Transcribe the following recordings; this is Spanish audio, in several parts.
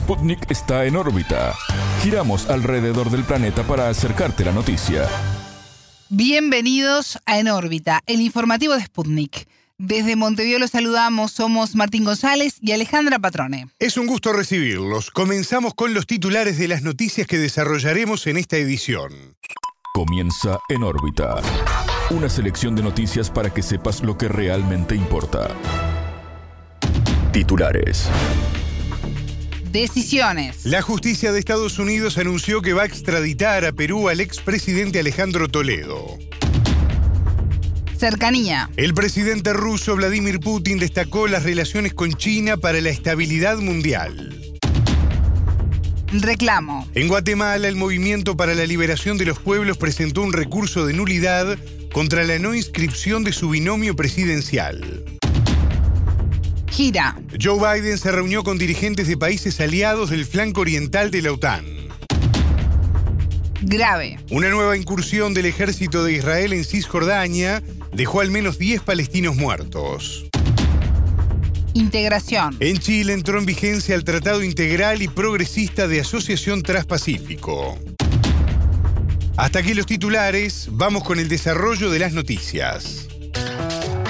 Sputnik está en órbita. Giramos alrededor del planeta para acercarte la noticia. Bienvenidos a En órbita, el informativo de Sputnik. Desde Montevideo los saludamos, somos Martín González y Alejandra Patrone. Es un gusto recibirlos. Comenzamos con los titulares de las noticias que desarrollaremos en esta edición. Comienza En órbita. Una selección de noticias para que sepas lo que realmente importa. Titulares. Decisiones. La justicia de Estados Unidos anunció que va a extraditar a Perú al expresidente Alejandro Toledo. Cercanía. El presidente ruso Vladimir Putin destacó las relaciones con China para la estabilidad mundial. Reclamo. En Guatemala, el Movimiento para la Liberación de los Pueblos presentó un recurso de nulidad contra la no inscripción de su binomio presidencial. Gira. Joe Biden se reunió con dirigentes de países aliados del flanco oriental de la OTAN. Grave. Una nueva incursión del ejército de Israel en Cisjordania dejó al menos 10 palestinos muertos. Integración. En Chile entró en vigencia el Tratado Integral y Progresista de Asociación Transpacífico. Hasta aquí los titulares, vamos con el desarrollo de las noticias.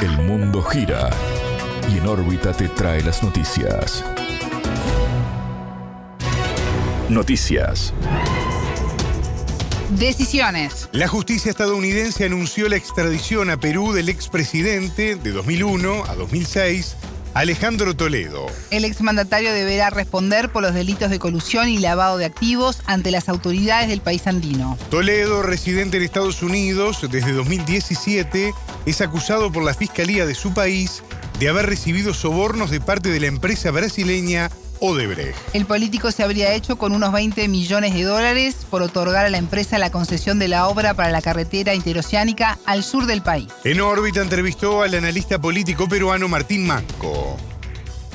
El mundo gira y en órbita te trae las noticias. Noticias. Decisiones. La justicia estadounidense anunció la extradición a Perú del expresidente de 2001 a 2006, Alejandro Toledo. El exmandatario deberá responder por los delitos de colusión y lavado de activos ante las autoridades del país andino. Toledo, residente en Estados Unidos desde 2017, es acusado por la Fiscalía de su país de haber recibido sobornos de parte de la empresa brasileña Odebrecht. El político se habría hecho con unos 20 millones de dólares por otorgar a la empresa la concesión de la obra para la carretera interoceánica al sur del país. En órbita entrevistó al analista político peruano Martín Manco.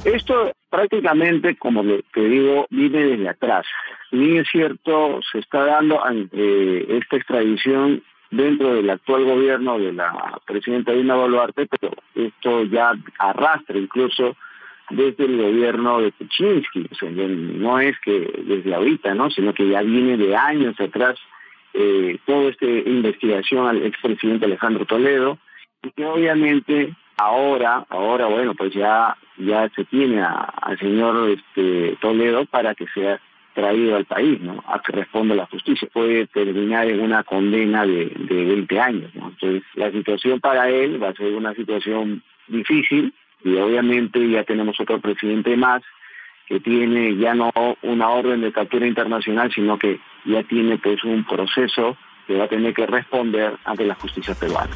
Esto prácticamente, como te digo, viene desde atrás. Ni es cierto, se está dando ante esta extradición dentro del actual gobierno de la presidenta Dina Boluarte, pero esto ya arrastra incluso desde el gobierno de Kuczynski, o sea, no es que desde ahorita, ¿no? sino que ya viene de años atrás eh, toda esta investigación al expresidente Alejandro Toledo, y que obviamente ahora, ahora bueno, pues ya, ya se tiene al señor este, Toledo para que sea traído al país, ¿no? A que responda la justicia. Puede terminar en una condena de, de 20 años. Entonces, la situación para él va a ser una situación difícil, y obviamente ya tenemos otro presidente más que tiene ya no una orden de captura internacional, sino que ya tiene pues un proceso que va a tener que responder ante la justicia peruana.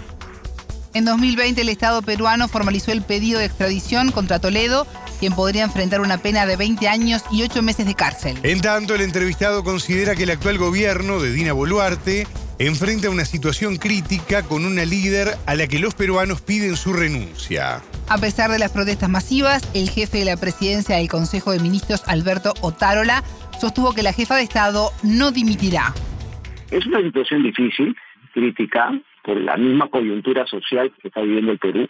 En 2020 el Estado peruano formalizó el pedido de extradición contra Toledo, quien podría enfrentar una pena de 20 años y 8 meses de cárcel. En tanto, el entrevistado considera que el actual gobierno de Dina Boluarte enfrenta una situación crítica con una líder a la que los peruanos piden su renuncia. A pesar de las protestas masivas, el jefe de la presidencia del Consejo de Ministros, Alberto Otárola, sostuvo que la jefa de Estado no dimitirá. Es una situación difícil, crítica, por la misma coyuntura social que está viviendo el Perú,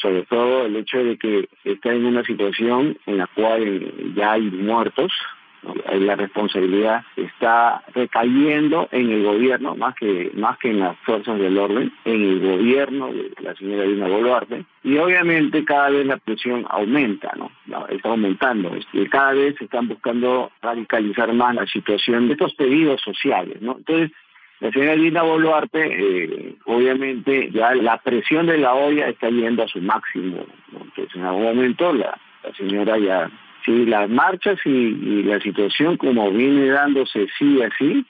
sobre todo el hecho de que está en una situación en la cual ya hay muertos, la responsabilidad está recayendo en el gobierno más que más que en las fuerzas del orden, en el gobierno de la señora Dina Boluarte y obviamente cada vez la presión aumenta, ¿no? Está aumentando, y cada vez se están buscando radicalizar más la situación de estos pedidos sociales, ¿no? Entonces la señora Dina Boluarte, eh, obviamente ya la presión de la olla está yendo a su máximo, entonces en algún momento la, la señora ya si las marchas y, la situación como viene dándose sí así,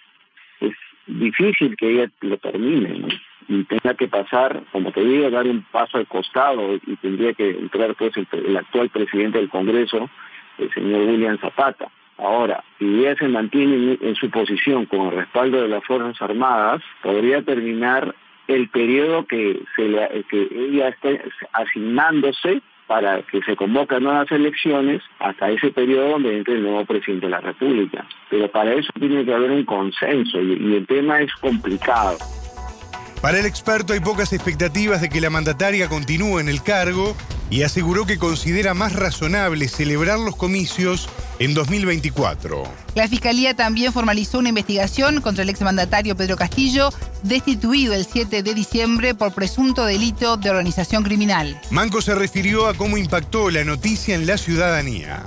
es difícil que ella lo termine. Y tenga que pasar, como te digo, dar un paso al costado y tendría que entrar pues el, actual presidente del Congreso, el señor William Zapata. Ahora, si ella se mantiene en, su posición con el respaldo de las Fuerzas Armadas, podría terminar el periodo que, ella está asignándose para que se convoquen nuevas elecciones hasta ese periodo donde entre el nuevo presidente de la República. Pero para eso tiene que haber un consenso y el tema es complicado. Para el experto hay pocas expectativas de que la mandataria continúe en el cargo y aseguró que considera más razonable celebrar los comicios en 2024. La Fiscalía también formalizó una investigación contra el exmandatario Pedro Castillo, destituido el 7 de diciembre por presunto delito de organización criminal. Manco se refirió a cómo impactó la noticia en la ciudadanía.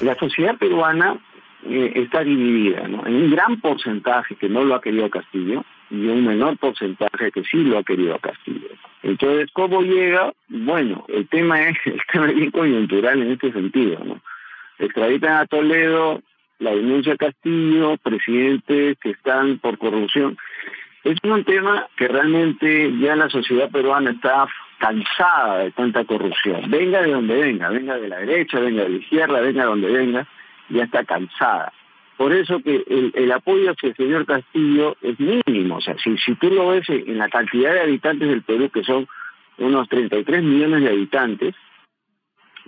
La sociedad peruana eh, está dividida, ¿no? En un gran porcentaje que no lo ha querido Castillo y un menor porcentaje que sí lo ha querido Castillo. Entonces, ¿cómo llega? Bueno, el tema es, el tema es bien coyuntural en este sentido, ¿no? Extraditan a Toledo, la denuncia Castillo, presidentes que están por corrupción. Es un tema que realmente ya la sociedad peruana está cansada de tanta corrupción. Venga de donde venga, venga de la derecha, venga de la izquierda, venga de donde venga ya está cansada. Por eso que el, apoyo hacia el señor Castillo es mínimo. O sea, si, si tú lo ves en la cantidad de habitantes del Perú, que son unos 33 millones de habitantes,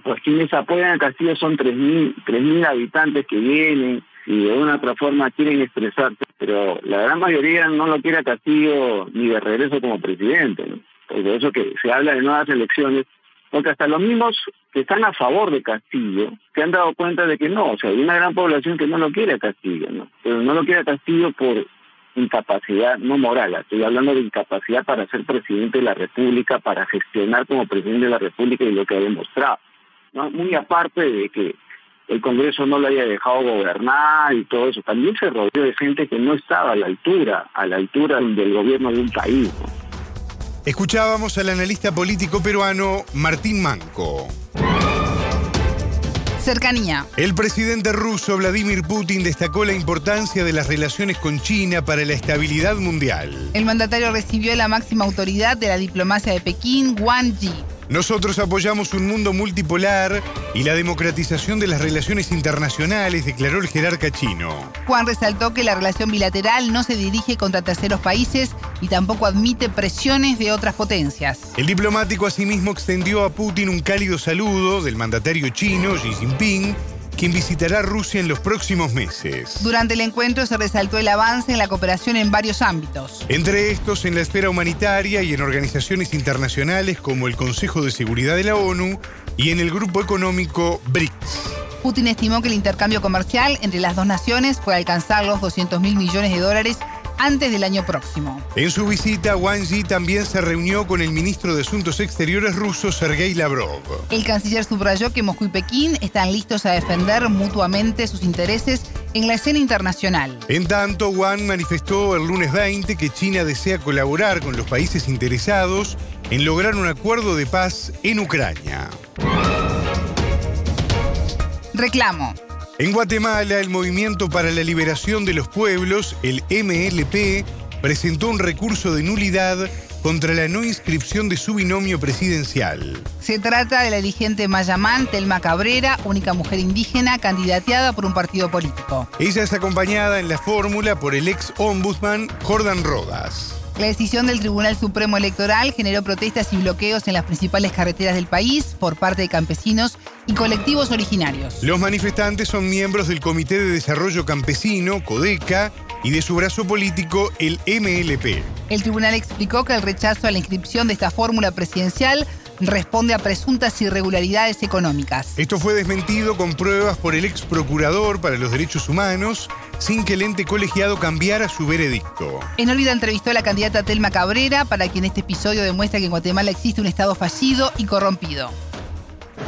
pues quienes apoyan a Castillo son 3.000 mil habitantes que vienen y de una u otra forma quieren expresarse, pero la gran mayoría no lo quiere Castillo ni de regreso como presidente. Por eso que se habla de nuevas elecciones, porque hasta los mismos que están a favor de Castillo se han dado cuenta de que no, o sea, hay una gran población que no lo quiere a Castillo, ¿no? Pero no lo quiere Castillo por incapacidad, no moral, estoy hablando de incapacidad para ser presidente de la República, para gestionar como presidente de la República y lo que ha demostrado. ¿no? Muy aparte de que el Congreso no lo haya dejado gobernar y todo eso, también se rodeó de gente que no estaba a la altura, a la altura del gobierno de un país. Escuchábamos al analista político peruano Martín Manco. Cercanía. El presidente ruso Vladimir Putin destacó la importancia de las relaciones con China para la estabilidad mundial. El mandatario recibió la máxima autoridad de la diplomacia de Pekín, Wang Yi. Nosotros apoyamos un mundo multipolar y la democratización de las relaciones internacionales, declaró el jerarca chino. Juan resaltó que la relación bilateral no se dirige contra terceros países y tampoco admite presiones de otras potencias. El diplomático asimismo extendió a Putin un cálido saludo del mandatario chino Xi Jinping quien visitará Rusia en los próximos meses. Durante el encuentro se resaltó el avance en la cooperación en varios ámbitos. Entre estos, en la esfera humanitaria y en organizaciones internacionales como el Consejo de Seguridad de la ONU y en el grupo económico BRICS. Putin estimó que el intercambio comercial entre las dos naciones puede alcanzar los 200 mil millones de dólares antes del año próximo. En su visita, Wang Yi también se reunió con el ministro de Asuntos Exteriores ruso, Sergei Lavrov. El canciller subrayó que Moscú y Pekín están listos a defender mutuamente sus intereses en la escena internacional. En tanto, Wang manifestó el lunes 20 que China desea colaborar con los países interesados en lograr un acuerdo de paz en Ucrania. Reclamo. En Guatemala, el Movimiento para la Liberación de los Pueblos, el MLP, presentó un recurso de nulidad contra la no inscripción de su binomio presidencial. Se trata de la dirigente Mayamán Telma Cabrera, única mujer indígena candidateada por un partido político. Ella es acompañada en la fórmula por el ex ombudsman Jordan Rodas. La decisión del Tribunal Supremo Electoral generó protestas y bloqueos en las principales carreteras del país por parte de campesinos y colectivos originarios. Los manifestantes son miembros del Comité de Desarrollo Campesino, CODECA, y de su brazo político, el MLP. El tribunal explicó que el rechazo a la inscripción de esta fórmula presidencial responde a presuntas irregularidades económicas. Esto fue desmentido con pruebas por el ex procurador para los derechos humanos, sin que el ente colegiado cambiara su veredicto. En órbita entrevistó a la candidata Telma Cabrera, para quien este episodio demuestra que en Guatemala existe un Estado fallido y corrompido.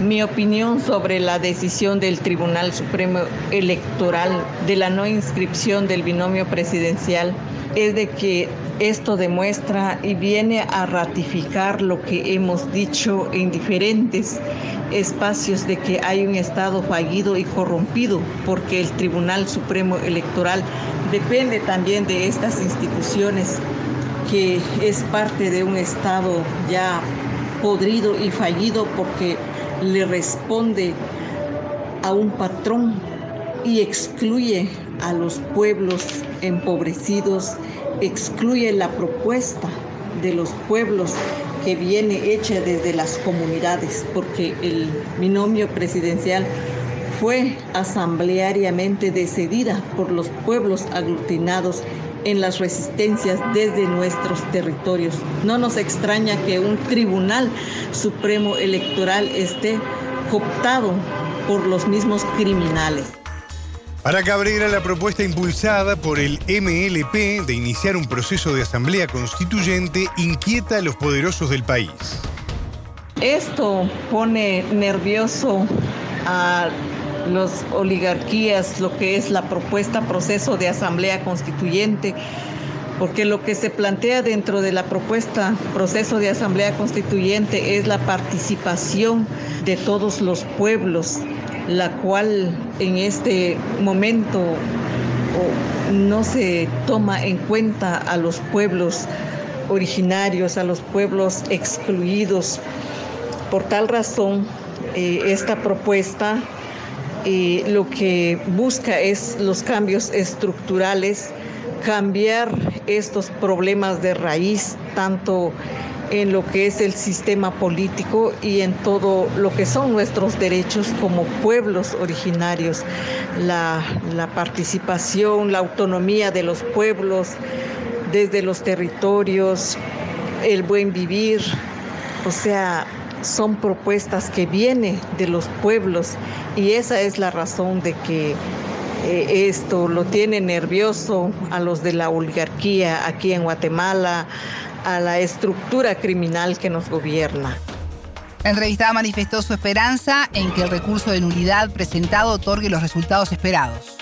Mi opinión sobre la decisión del Tribunal Supremo Electoral de la no inscripción del binomio presidencial es de que esto demuestra y viene a ratificar lo que hemos dicho en diferentes espacios de que hay un Estado fallido y corrompido, porque el Tribunal Supremo Electoral depende también de estas instituciones que es parte de un Estado ya podrido y fallido porque le responde a un patrón y excluye a los pueblos empobrecidos, excluye la propuesta de los pueblos que viene hecha desde las comunidades, porque el binomio presidencial fue asambleariamente decidida por los pueblos aglutinados en las resistencias desde nuestros territorios. No nos extraña que un tribunal supremo electoral esté cooptado por los mismos criminales. Para Cabrera, la propuesta impulsada por el MLP de iniciar un proceso de asamblea constituyente inquieta a los poderosos del país. Esto pone nervioso a las oligarquías, lo que es la propuesta proceso de asamblea constituyente, porque lo que se plantea dentro de la propuesta proceso de asamblea constituyente es la participación de todos los pueblos, la cual en este momento no se toma en cuenta a los pueblos originarios, a los pueblos excluidos. Por tal razón, eh, esta propuesta eh, lo que busca es los cambios estructurales, cambiar estos problemas de raíz, tanto en lo que es el sistema político y en todo lo que son nuestros derechos como pueblos originarios, la, la participación, la autonomía de los pueblos desde los territorios, el buen vivir, o sea, son propuestas que vienen de los pueblos y esa es la razón de que eh, esto lo tiene nervioso a los de la oligarquía aquí en Guatemala, a la estructura criminal que nos gobierna. La entrevistada manifestó su esperanza en que el recurso de nulidad presentado otorgue los resultados esperados.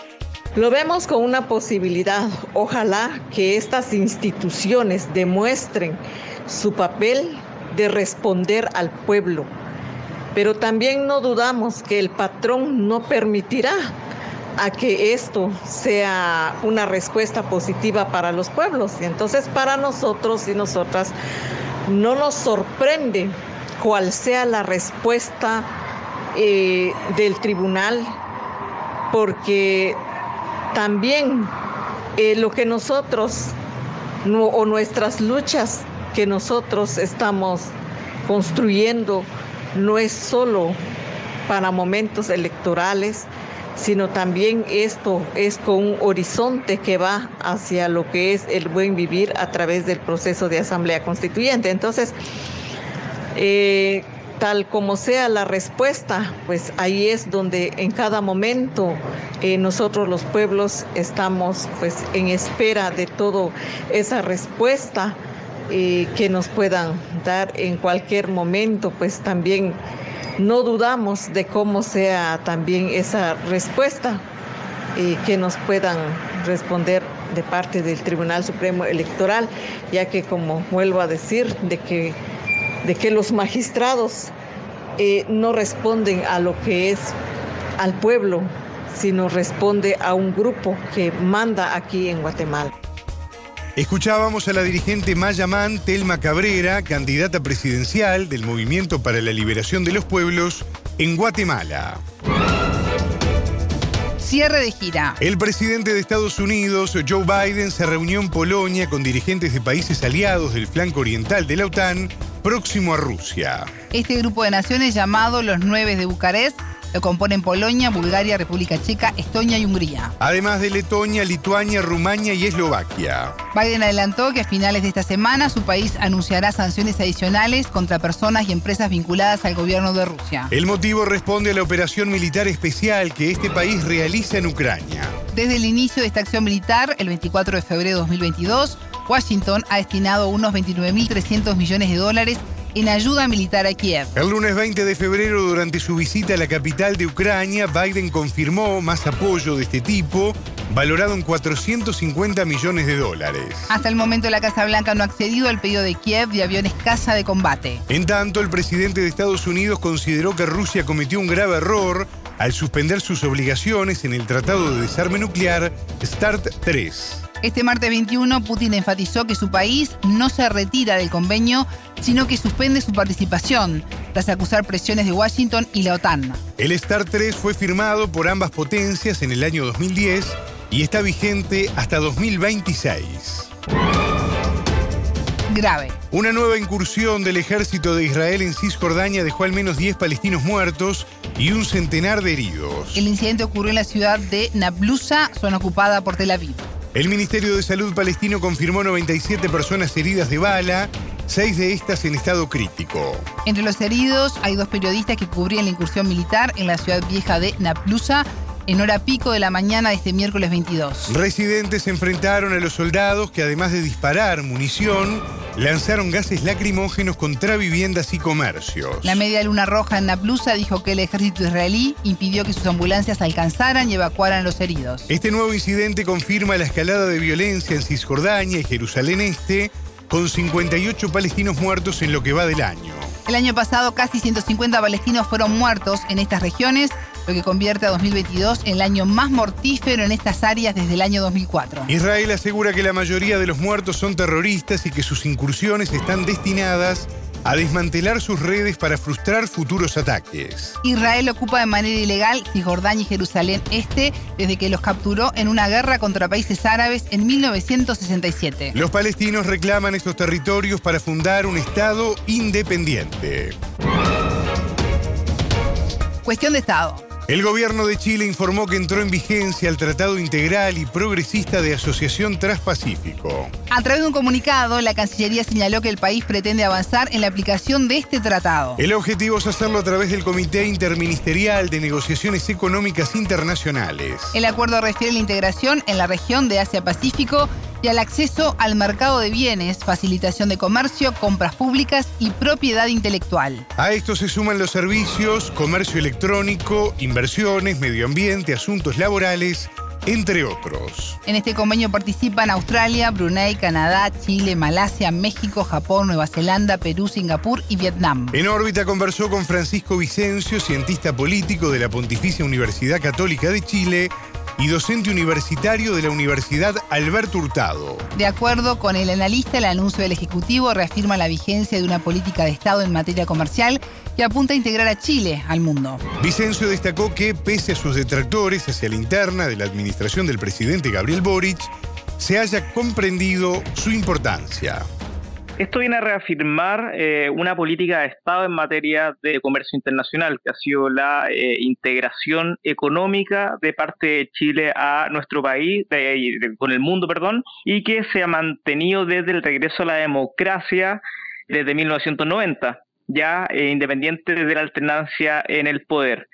Lo vemos con una posibilidad. Ojalá que estas instituciones demuestren su papel de responder al pueblo. Pero también no dudamos que el patrón no permitirá a que esto sea una respuesta positiva para los pueblos. Y entonces para nosotros y nosotras no nos sorprende cuál sea la respuesta eh, del tribunal, porque también eh, lo que nosotros o nuestras luchas que nosotros estamos construyendo no es solo para momentos electorales, sino también esto es con un horizonte que va hacia lo que es el buen vivir a través del proceso de asamblea constituyente. Entonces, eh, tal como sea la respuesta, pues ahí es donde en cada momento eh, nosotros los pueblos estamos pues en espera de toda esa respuesta que nos puedan dar en cualquier momento, pues también no dudamos de cómo sea también esa respuesta y que nos puedan responder de parte del Tribunal Supremo Electoral, ya que como vuelvo a decir, de que, de que los magistrados eh, no responden a lo que es al pueblo, sino responde a un grupo que manda aquí en Guatemala. Escuchábamos a la dirigente Mayamán Telma Cabrera, candidata presidencial del Movimiento para la Liberación de los Pueblos en Guatemala. Cierre de gira. El presidente de Estados Unidos, Joe Biden, se reunió en Polonia con dirigentes de países aliados del flanco oriental de la OTAN, próximo a Rusia. Este grupo de naciones llamado los Nueve de Bucarest lo componen Polonia, Bulgaria, República Checa, Estonia y Hungría. Además de Letonia, Lituania, Rumania y Eslovaquia. Biden adelantó que a finales de esta semana su país anunciará sanciones adicionales contra personas y empresas vinculadas al gobierno de Rusia. El motivo responde a la operación militar especial que este país realiza en Ucrania. Desde el inicio de esta acción militar, el 24 de febrero de 2022, Washington ha destinado unos 29.300 millones de dólares en ayuda militar a Kiev. El lunes 20 de febrero, durante su visita a la capital de Ucrania, Biden confirmó más apoyo de este tipo, valorado en 450 millones de dólares. Hasta el momento la Casa Blanca no ha accedido al pedido de Kiev de aviones caza de combate. En tanto, el presidente de Estados Unidos consideró que Rusia cometió un grave error al suspender sus obligaciones en el Tratado de Desarme Nuclear START 3. Este martes 21, Putin enfatizó que su país no se retira del convenio, sino que suspende su participación, tras acusar presiones de Washington y la OTAN. El STAR 3 fue firmado por ambas potencias en el año 2010 y está vigente hasta 2026. Grave. Una nueva incursión del ejército de Israel en Cisjordania dejó al menos 10 palestinos muertos y un centenar de heridos. El incidente ocurrió en la ciudad de Nablusa, zona ocupada por Tel Aviv. El Ministerio de Salud palestino confirmó 97 personas heridas de bala seis de estas en estado crítico. Entre los heridos hay dos periodistas que cubrían la incursión militar en la ciudad vieja de Naplusa en hora pico de la mañana de este miércoles 22. Residentes se enfrentaron a los soldados que además de disparar munición, lanzaron gases lacrimógenos contra viviendas y comercios. La media luna roja en Naplusa dijo que el ejército israelí impidió que sus ambulancias alcanzaran y evacuaran los heridos. Este nuevo incidente confirma la escalada de violencia en Cisjordania y Jerusalén Este, con 58 palestinos muertos en lo que va del año. El año pasado casi 150 palestinos fueron muertos en estas regiones lo que convierte a 2022 en el año más mortífero en estas áreas desde el año 2004. Israel asegura que la mayoría de los muertos son terroristas y que sus incursiones están destinadas a desmantelar sus redes para frustrar futuros ataques. Israel ocupa de manera ilegal Cisjordania y Jerusalén Este desde que los capturó en una guerra contra países árabes en 1967. Los palestinos reclaman estos territorios para fundar un Estado independiente. Cuestión de Estado. El gobierno de Chile informó que entró en vigencia el Tratado Integral y Progresista de Asociación Transpacífico. A través de un comunicado, la Cancillería señaló que el país pretende avanzar en la aplicación de este tratado. El objetivo es hacerlo a través del Comité Interministerial de Negociaciones Económicas Internacionales. El acuerdo refiere a la integración en la región de Asia-Pacífico y al acceso al mercado de bienes, facilitación de comercio, compras públicas y propiedad intelectual. A esto se suman los servicios, comercio electrónico, inversiones, medio ambiente, asuntos laborales, entre otros. En este convenio participan Australia, Brunei, Canadá, Chile, Malasia, México, Japón, Nueva Zelanda, Perú, Singapur y Vietnam. En órbita conversó con Francisco Vicencio, cientista político de la Pontificia Universidad Católica de Chile, y docente universitario de la Universidad Alberto Hurtado. De acuerdo con el analista, el anuncio del Ejecutivo reafirma la vigencia de una política de Estado en materia comercial que apunta a integrar a Chile al mundo. Vicencio destacó que, pese a sus detractores hacia la interna de la administración del presidente Gabriel Boric, se haya comprendido su importancia. Esto viene a reafirmar eh, una política de Estado en materia de comercio internacional, que ha sido la eh, integración económica de parte de Chile a nuestro país, con el mundo, perdón, y que se ha mantenido desde el regreso a la democracia desde 1990, ya eh, independiente de la alternancia en el poder.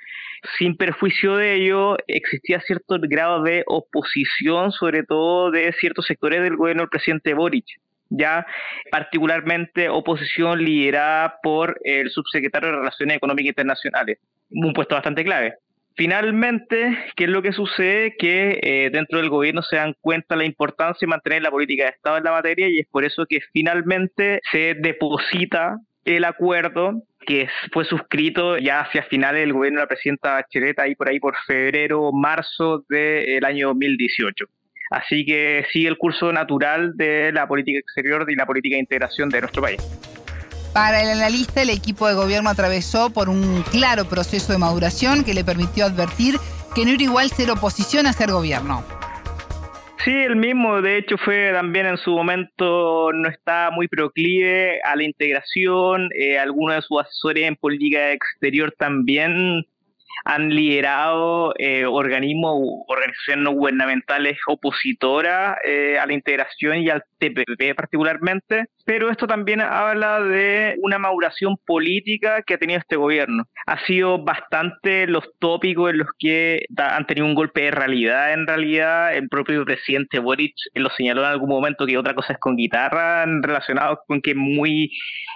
Sin perjuicio de ello, existía cierto grado de oposición, sobre todo de ciertos sectores del gobierno del presidente Boric ya particularmente oposición liderada por el subsecretario de Relaciones Económicas Internacionales, un puesto bastante clave. Finalmente, ¿qué es lo que sucede? Que eh, dentro del gobierno se dan cuenta la importancia de mantener la política de Estado en la materia y es por eso que finalmente se deposita el acuerdo que fue suscrito ya hacia finales del gobierno de la presidenta Bachelet, ahí por ahí por febrero, marzo del año 2018. Así que sigue el curso natural de la política exterior y la política de integración de nuestro país. Para el analista, el equipo de gobierno atravesó por un claro proceso de maduración que le permitió advertir que no era igual ser oposición a ser gobierno. Sí, el mismo, de hecho, fue también en su momento, no está muy proclive a la integración, eh, algunos de sus asesores en política exterior también han liderado eh, organismos u organizaciones no gubernamentales opositoras eh, a la integración y al TPP particularmente, pero esto también habla de una maduración política que ha tenido este gobierno. Ha sido bastante los tópicos en los que han tenido un golpe de realidad. En realidad, el propio presidente Boric lo señaló en algún momento que otra cosa es con guitarra, relacionado con que muy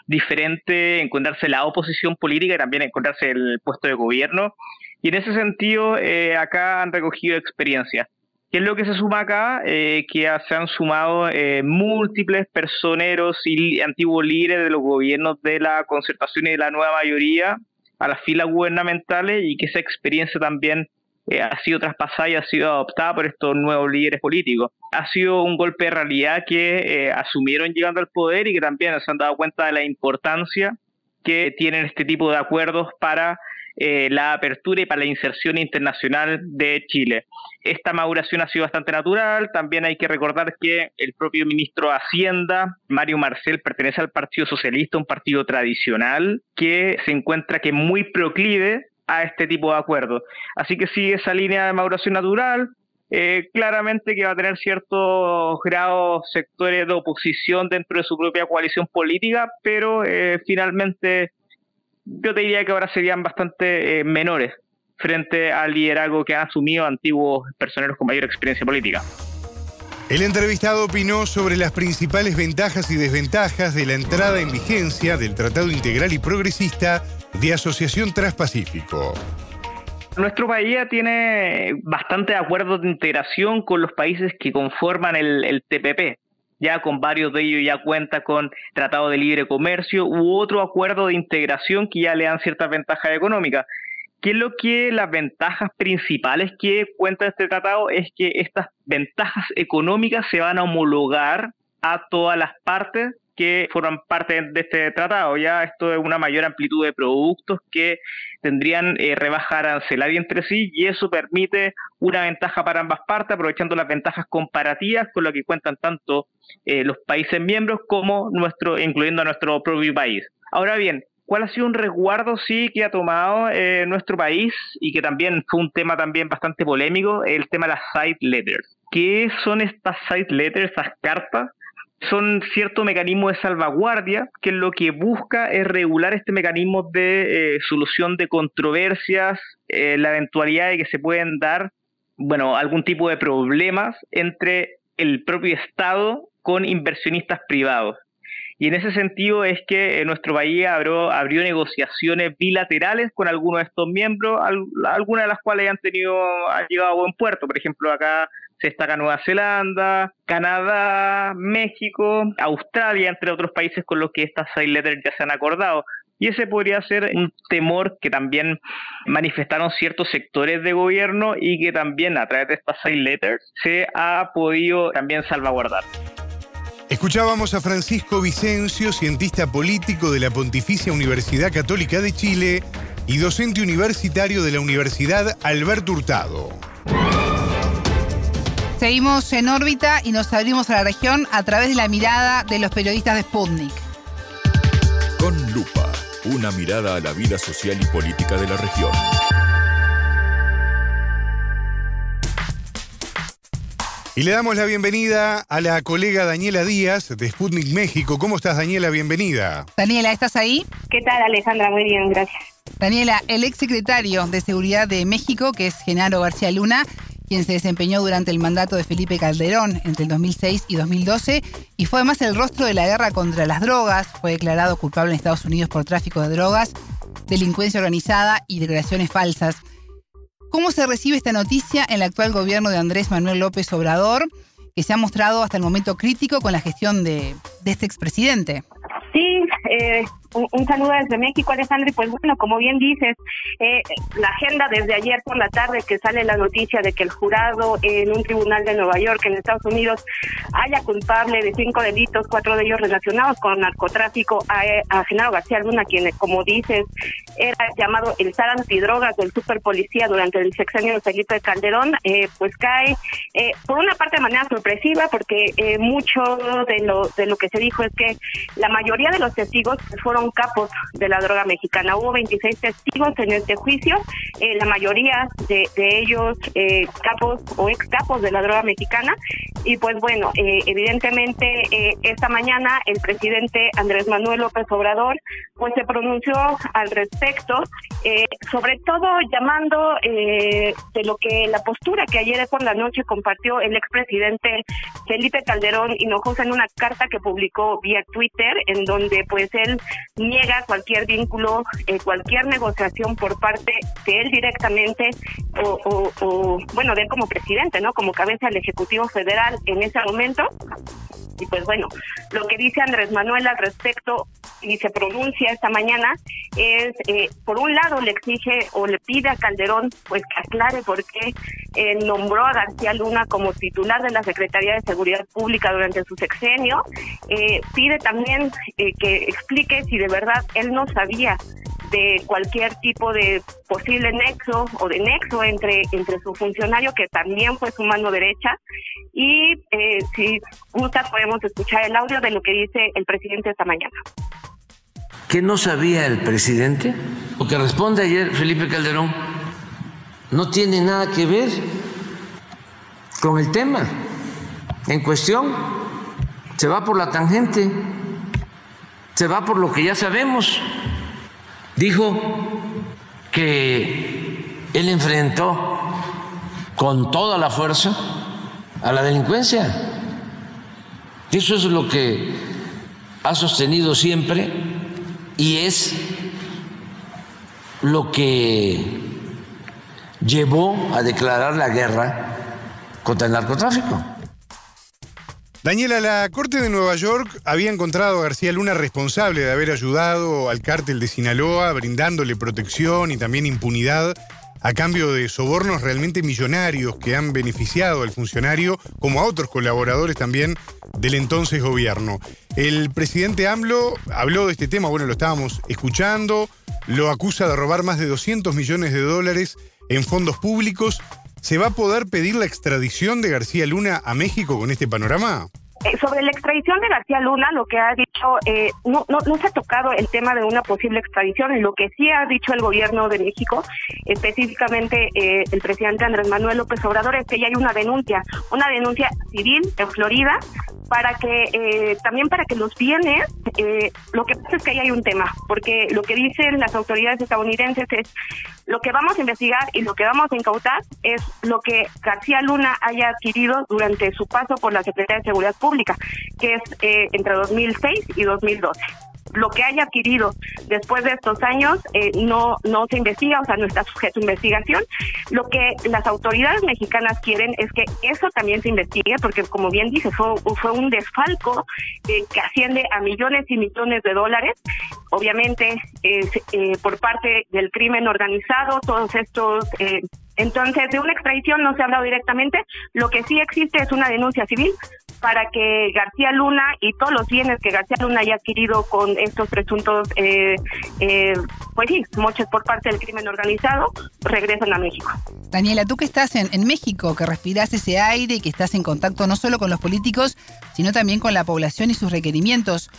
diferente encontrarse la oposición política y también encontrarse el puesto de gobierno. Y en ese sentido, eh, acá han recogido experiencias. ¿Qué es lo que se suma acá? Eh, que se han sumado eh, múltiples personeros y antiguos líderes de los gobiernos de la concertación y de la nueva mayoría a las filas gubernamentales y que esa experiencia también ha sido traspasada y ha sido adoptada por estos nuevos líderes políticos. Ha sido un golpe de realidad que asumieron llegando al poder y que también se han dado cuenta de la importancia que tienen este tipo de acuerdos para eh, la apertura y para la inserción internacional de Chile. Esta maduración ha sido bastante natural. También hay que recordar que el propio ministro de Hacienda, Mario Marcel, pertenece al Partido Socialista, un partido tradicional que se encuentra que muy proclive a este tipo de acuerdos. Así que sigue esa línea de maduración natural. eh, claramente que va a tener ciertos grados sectores de oposición dentro de su propia coalición política, pero eh, finalmente yo te diría que ahora serían bastante eh, menores frente al liderazgo que han asumido antiguos personeros con mayor experiencia política. El entrevistado opinó sobre las principales ventajas y desventajas de la entrada en vigencia del Tratado Integral y Progresista de Asociación Transpacífico. Nuestro país tiene bastantes acuerdos de integración con los países que conforman el, TPP. Ya con varios de ellos ya cuenta con tratado de libre comercio u otro acuerdo de integración que ya le dan ciertas ventajas económicas. ¿Qué es lo que las ventajas principales que cuenta este tratado? Es que estas ventajas económicas se van a homologar a todas las partes que forman parte de este tratado. Ya esto es una mayor amplitud de productos que tendrían eh, rebaja arancelaria entre sí y eso permite una ventaja para ambas partes, aprovechando las ventajas comparativas con lo que cuentan tanto eh, los países miembros como nuestro, incluyendo a nuestro propio país. Ahora bien, ¿cuál ha sido un resguardo sí que ha tomado eh, nuestro país y que también fue un tema también bastante polémico, el tema de las side letters? ¿Qué son estas side letters, estas cartas? Son cierto mecanismo de salvaguardia que lo que busca es regular este mecanismo de eh, solución de controversias, eh, la eventualidad de que se pueden dar, bueno, algún tipo de problemas entre el propio Estado con inversionistas privados. Y en ese sentido es que eh, nuestro país abrió, abrió negociaciones bilaterales con algunos de estos miembros, algunas de las cuales han tenido, han llegado a buen puerto. Por ejemplo, acá se destaca Nueva Zelanda, Canadá, México, Australia, entre otros países con los que estas side letters ya se han acordado. Y ese podría ser un temor que también manifestaron ciertos sectores de gobierno y que también a través de estas side letters se ha podido también salvaguardar. Escuchábamos a Francisco Vicencio, cientista político de la Pontificia Universidad Católica de Chile y docente universitario de la Universidad Alberto Hurtado. Seguimos en órbita y nos abrimos a la región a través de la mirada de los periodistas de Sputnik. Con lupa, una mirada a la vida social y política de la región. Y le damos la bienvenida a la colega Daniela Díaz de Sputnik México. ¿Cómo estás, Daniela? Bienvenida. Daniela, ¿estás ahí? ¿Qué tal, Alejandra? Muy bien, gracias. Daniela, el ex secretario de Seguridad de México, que es Genaro García Luna, quien se desempeñó durante el mandato de Felipe Calderón entre el 2006 y 2012 y fue además el rostro de la guerra contra las drogas, fue declarado culpable en Estados Unidos por tráfico de drogas, delincuencia organizada y declaraciones falsas. ¿Cómo se recibe esta noticia en el actual gobierno de Andrés Manuel López Obrador, que se ha mostrado hasta el momento crítico con la gestión de, de este expresidente? Sí, eh, un, saludo desde México, Alejandro. Y pues bueno, como bien dices, eh, la agenda desde ayer por la tarde que sale la noticia de que el jurado en un tribunal de Nueva York, en Estados Unidos, haya culpable de cinco delitos, cuatro de ellos relacionados con narcotráfico, a, Genaro García Luna, quien, como dices, era llamado el zar antidrogas del superpolicía durante el sexenio de Felipe Calderón, eh, pues cae eh, por una parte de manera sorpresiva, porque mucho de lo, de lo que se dijo es que la mayoría de los testigos fueron capos de la droga mexicana. Hubo 26 testigos en este juicio, eh, la mayoría de, ellos eh, capos o ex capos de la droga mexicana. Y pues bueno, eh, evidentemente esta mañana el presidente Andrés Manuel López Obrador pues se pronunció al respecto, sobre todo llamando de lo que la postura que ayer por la noche compartió el expresidente Felipe Calderón Hinojosa en una carta que publicó vía Twitter, en donde pues él niega cualquier vínculo, eh, cualquier negociación por parte de él directamente o, o, bueno, de él como presidente, ¿no? Como cabeza del Ejecutivo Federal en ese momento. Y pues bueno, lo que dice Andrés Manuel al respecto y se pronuncia esta mañana es, eh, por un lado, le exige o le pide a Calderón pues que aclare por qué eh, nombró a García Luna como titular de la Secretaría de Seguridad Pública durante su sexenio. Eh, pide también que explique si de verdad él no sabía de cualquier tipo de posible nexo o de nexo entre, entre su funcionario, que también fue su mano derecha. Y eh, si gusta, podemos escuchar el audio de lo que dice el presidente esta mañana. ¿Qué no sabía el presidente? Lo que responde ayer Felipe Calderón no tiene nada que ver con el tema en cuestión, se va por la tangente, se va por lo que ya sabemos. Dijo que él enfrentó con toda la fuerza a la delincuencia. Eso es lo que ha sostenido siempre y es lo que llevó a declarar la guerra contra el narcotráfico. Daniela, la Corte de Nueva York había encontrado a García Luna responsable de haber ayudado al cártel de Sinaloa, brindándole protección y también impunidad a cambio de sobornos realmente millonarios que han beneficiado al funcionario, como a otros colaboradores también del entonces gobierno. El presidente AMLO habló de este tema, bueno, lo estábamos escuchando, lo acusa de robar más de 200 millones de dólares en fondos públicos. ¿Se va a poder pedir la extradición de García Luna a México con este panorama? Eh, sobre la extradición de García Luna, lo que ha dicho, eh, no, no, no se ha tocado el tema de una posible extradición. Lo que sí ha dicho el gobierno de México, específicamente eh, el presidente Andrés Manuel López Obrador, es que ya hay una denuncia, una denuncia civil en Florida para que eh, también para que los bienes, eh, lo que pasa es que ahí hay un tema, porque lo que dicen las autoridades estadounidenses es lo que vamos a investigar y lo que vamos a incautar es lo que García Luna haya adquirido durante su paso por la Secretaría de Seguridad Pública, que es eh, entre 2006 y 2012 lo que haya adquirido después de estos años eh, no, no se investiga, o sea, no está sujeto a investigación. Lo que las autoridades mexicanas quieren es que eso también se investigue, porque como bien dice, fue, fue un desfalco eh, que asciende a millones y millones de dólares. Obviamente, eh, por parte del crimen organizado, todos estos entonces, de una extradición no se ha hablado directamente. Lo que sí existe es una denuncia civil para que García Luna y todos los bienes que García Luna haya adquirido con estos presuntos, eh, eh, pues moches por parte del crimen organizado, regresen a México. Daniela, tú que estás en, en México, que respiras ese aire y que estás en contacto no solo con los políticos, sino también con la población y sus requerimientos.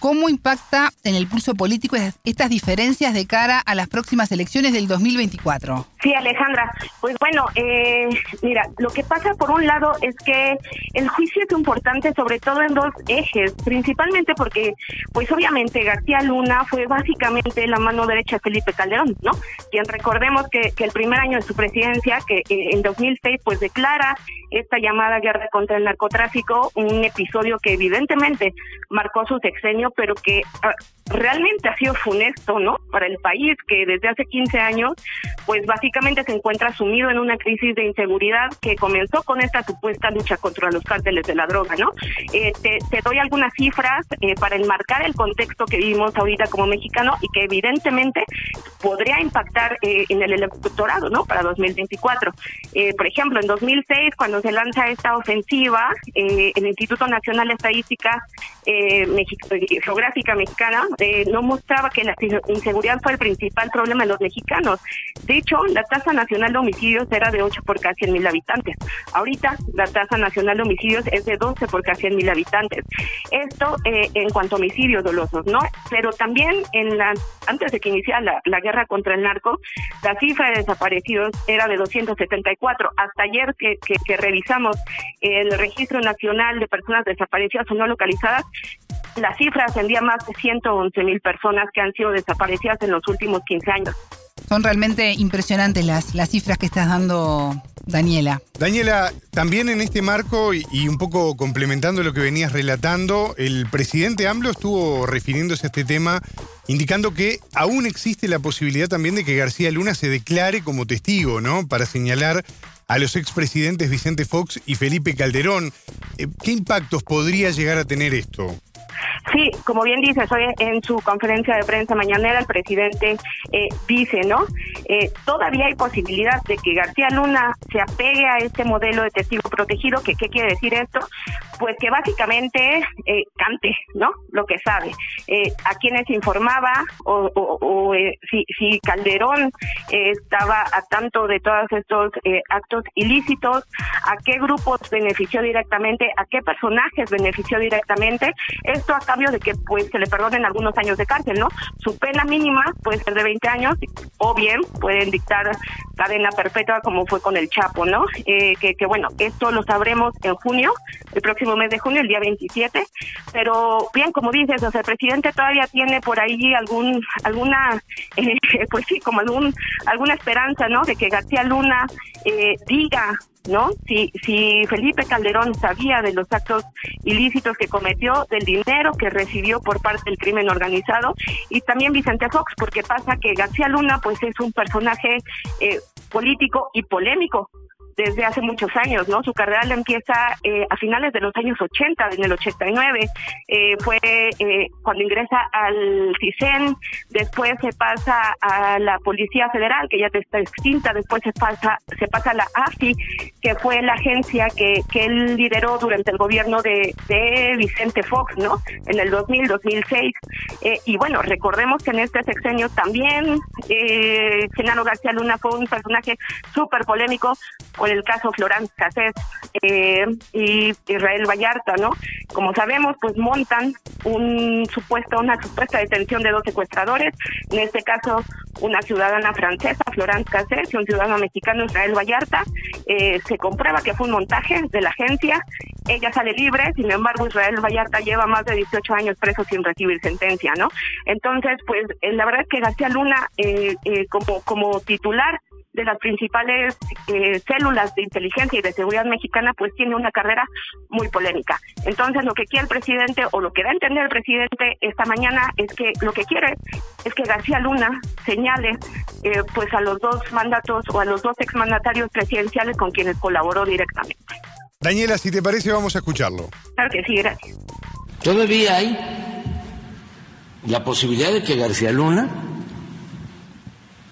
¿Cómo impacta en el pulso político estas diferencias de cara a las próximas elecciones del 2024? Sí, Alejandra. Pues bueno, eh, mira, lo que pasa por un lado es que el juicio es importante sobre todo en dos ejes, principalmente porque, pues obviamente García Luna fue básicamente la mano derecha de Felipe Calderón, ¿no? Quien recordemos que, que el primer año de su presidencia, que eh, en 2006, pues declara esta llamada guerra contra el narcotráfico, un episodio que evidentemente marcó su sexenio, pero que ah, realmente ha sido funesto, ¿no? Para el país que desde hace 15 años, pues básicamente se encuentra sumido en una crisis de inseguridad que comenzó con esta supuesta lucha contra los cárteles de la droga, ¿no? Eh, te, doy algunas cifras eh, para enmarcar el contexto que vivimos ahorita como mexicano y que evidentemente podría impactar eh, en el electorado, ¿no? Para 2024. por ejemplo, en 2006, cuando se lanza esta ofensiva, el Instituto Nacional de Estadística Geográfica Mexicana no mostraba que la inseguridad fue el principal problema de los mexicanos. De hecho, la tasa nacional de homicidios era de 8 por 100 mil habitantes. Ahorita la tasa nacional de homicidios es de 12 por 100 mil habitantes. Esto eh, en cuanto a homicidios dolosos, ¿no? Pero también en la, antes de que iniciara la, guerra contra el narco, la cifra de desaparecidos era de 274. Hasta ayer que, que revisamos el registro nacional de personas desaparecidas o no localizadas, la cifra ascendía más de 111 mil personas que han sido desaparecidas en los últimos 15 años. Son realmente impresionantes las, las cifras que estás dando, Daniela. Daniela, también en este marco y, un poco complementando lo que venías relatando, el presidente AMLO estuvo refiriéndose a este tema, indicando que aún existe la posibilidad también de que García Luna se declare como testigo, ¿no? Para señalar a los expresidentes Vicente Fox y Felipe Calderón. Eh, ¿Qué impactos podría llegar a tener esto? Sí, como bien dice, hoy en su conferencia de prensa mañanera el presidente eh, dice, ¿no? Eh, todavía hay posibilidad de que García Luna se apegue a este modelo de testigo protegido, que qué quiere decir esto? Pues que básicamente eh, cante, ¿no? Lo que sabe. a quienes informaba o, o, si, si, Calderón estaba a tanto de todos estos actos ilícitos, a qué grupos benefició directamente, a qué personajes benefició directamente. Esto ha cambio de que pues se le perdonen algunos años de cárcel, ¿no? Su pena mínima puede ser de 20 años o bien pueden dictar cadena perpetua como fue con el Chapo, ¿no? Eh, que, que bueno, esto lo sabremos en junio, el próximo mes de junio, el día 27, pero bien, como dices, o sea, el presidente todavía tiene por ahí algún alguna eh, pues sí, como algún alguna esperanza, ¿no? De que García Luna eh, diga ¿no? Si, Felipe Calderón sabía de los actos ilícitos que cometió, del dinero que recibió por parte del crimen organizado, y también Vicente Fox, porque pasa que García Luna, pues es un personaje eh, político y polémico, desde hace muchos años, ¿no? Su carrera la empieza eh, a finales de los años 80, en el 89, eh, fue eh, cuando ingresa al CISEN, después se pasa a la Policía Federal, que ya está extinta, después se pasa, se pasa a la AFI, que fue la agencia que, que él lideró durante el gobierno de, de Vicente Fox, ¿no? En el 2000, 2006. y bueno, recordemos que en este sexenio también eh, Genaro García Luna fue un personaje súper polémico por el caso Florence Cassés eh, y Israel Vallarta, ¿no? Como sabemos, pues montan un supuesto, una supuesta detención de dos secuestradores, en este caso una ciudadana francesa, Florence Cassés, y un ciudadano mexicano, Israel Vallarta. Eh, se comprueba que fue un montaje de la agencia, ella sale libre, sin embargo Israel Vallarta lleva más de 18 años preso sin recibir sentencia, ¿no? Entonces, pues eh, la verdad es que García Luna, eh, eh, como, como titular de las principales eh, células de inteligencia y de seguridad mexicana, pues tiene una carrera muy polémica. Entonces, lo que quiere el presidente o lo que da a entender el presidente esta mañana es que lo que quiere es que García Luna señale eh, pues a los dos mandatos o a los dos exmandatarios presidenciales con quienes colaboró directamente. Daniela, si te parece, vamos a escucharlo. Claro que sí, gracias. Todavía hay la posibilidad de que García Luna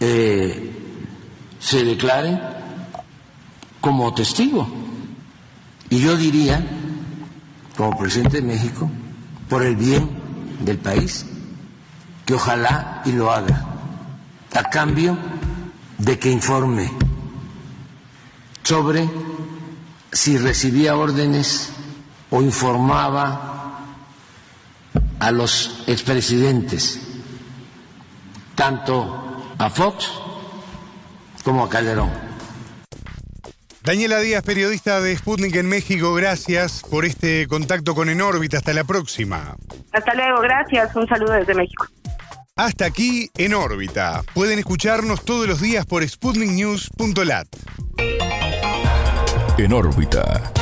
eh, se declare como testigo. Y yo diría, como presidente de México, por el bien del país, que ojalá y lo haga, a cambio de que informe sobre si recibía órdenes o informaba a los expresidentes, tanto a Fox como a Calderón. Daniela Díaz, periodista de Sputnik en México, gracias por este contacto con En órbita. Hasta la próxima. Hasta luego, gracias. Un saludo desde México. Hasta aquí En órbita. Pueden escucharnos todos los días por sputniknews.lat. En órbita.